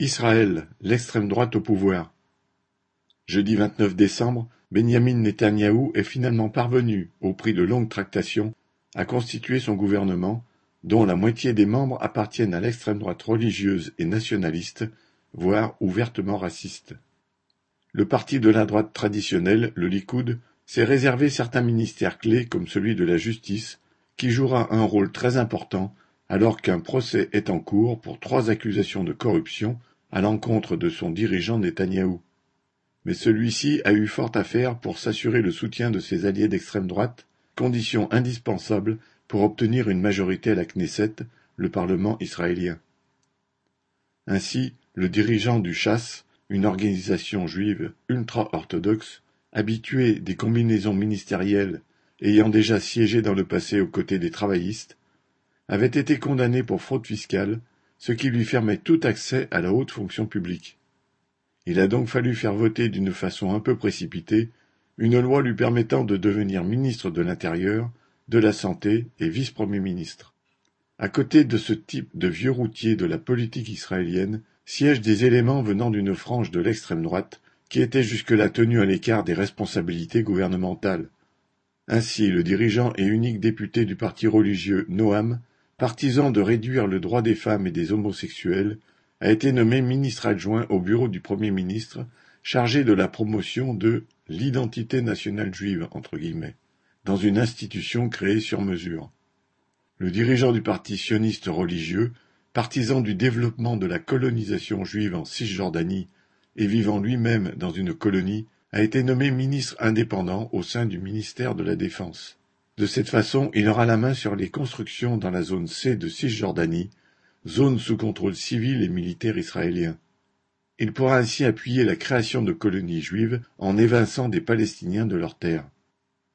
Israël, l'extrême droite au pouvoir. Jeudi 29 décembre, Benjamin Netanyahou est finalement parvenu, au prix de longues tractations, à constituer son gouvernement, dont la moitié des membres appartiennent à l'extrême droite religieuse et nationaliste, voire ouvertement raciste. Le parti de la droite traditionnelle, le Likoud, s'est réservé certains ministères clés comme celui de la justice, qui jouera un rôle très important alors qu'un procès est en cours pour trois accusations de corruption à l'encontre de son dirigeant Netanyahou. Mais celui-ci a eu fort à faire pour s'assurer le soutien de ses alliés d'extrême droite, condition indispensable pour obtenir une majorité à la Knesset, le Parlement israélien. Ainsi, le dirigeant du Chasse, une organisation juive ultra-orthodoxe, habitué des combinaisons ministérielles ayant déjà siégé dans le passé aux côtés des travaillistes, avait été condamné pour fraude fiscale, ce qui lui fermait tout accès à la haute fonction publique. Il a donc fallu faire voter d'une façon un peu précipitée une loi lui permettant de devenir ministre de l'Intérieur, de la Santé et vice-premier ministre. À côté de ce type de vieux routier de la politique israélienne siègent des éléments venant d'une frange de l'extrême droite qui était jusque-là tenue à l'écart des responsabilités gouvernementales. Ainsi, le dirigeant et unique député du parti religieux Noam partisan de réduire le droit des femmes et des homosexuels, a été nommé ministre adjoint au bureau du Premier ministre, chargé de la promotion de l'identité nationale juive entre guillemets, dans une institution créée sur mesure. Le dirigeant du parti sioniste religieux, partisan du développement de la colonisation juive en Cisjordanie et vivant lui-même dans une colonie, a été nommé ministre indépendant au sein du ministère de la Défense. De cette façon, il aura la main sur les constructions dans la zone C de Cisjordanie, zone sous contrôle civil et militaire israélien. Il pourra ainsi appuyer la création de colonies juives en évinçant des Palestiniens de leurs terres.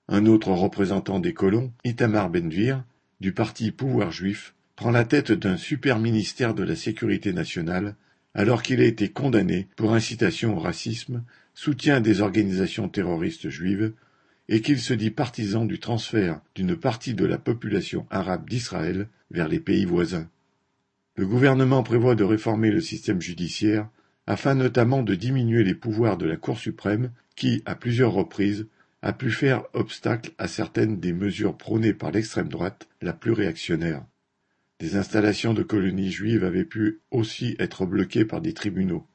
Un autre représentant des colons, Itamar Benvir, du parti Pouvoir juif, prend la tête d'un super ministère de la sécurité nationale, alors qu'il a été condamné pour incitation au racisme, soutien des organisations terroristes juives, et qu'il se dit partisan du transfert d'une partie de la population arabe d'Israël vers les pays voisins. Le gouvernement prévoit de réformer le système judiciaire afin notamment de diminuer les pouvoirs de la Cour suprême qui, à plusieurs reprises, a pu faire obstacle à certaines des mesures prônées par l'extrême droite la plus réactionnaire. Des installations de colonies juives avaient pu aussi être bloquées par des tribunaux.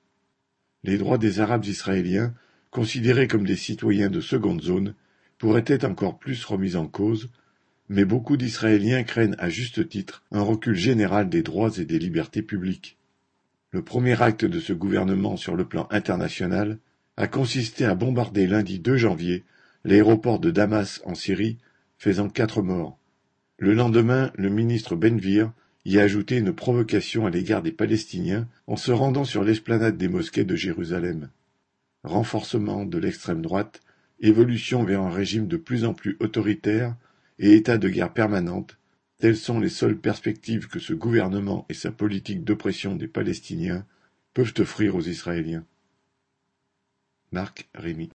Les droits des Arabes israéliens, considérés comme des citoyens de seconde zone, pourrait être encore plus remise en cause, mais beaucoup d'Israéliens craignent à juste titre un recul général des droits et des libertés publiques. Le premier acte de ce gouvernement sur le plan international a consisté à bombarder lundi 2 janvier l'aéroport de Damas en Syrie, faisant quatre morts. Le lendemain, le ministre Benvir y a ajouté une provocation à l'égard des Palestiniens en se rendant sur l'esplanade des mosquées de Jérusalem. Renforcement de l'extrême droite évolution vers un régime de plus en plus autoritaire et état de guerre permanente, telles sont les seules perspectives que ce gouvernement et sa politique d'oppression des Palestiniens peuvent offrir aux Israéliens. Marc Rémy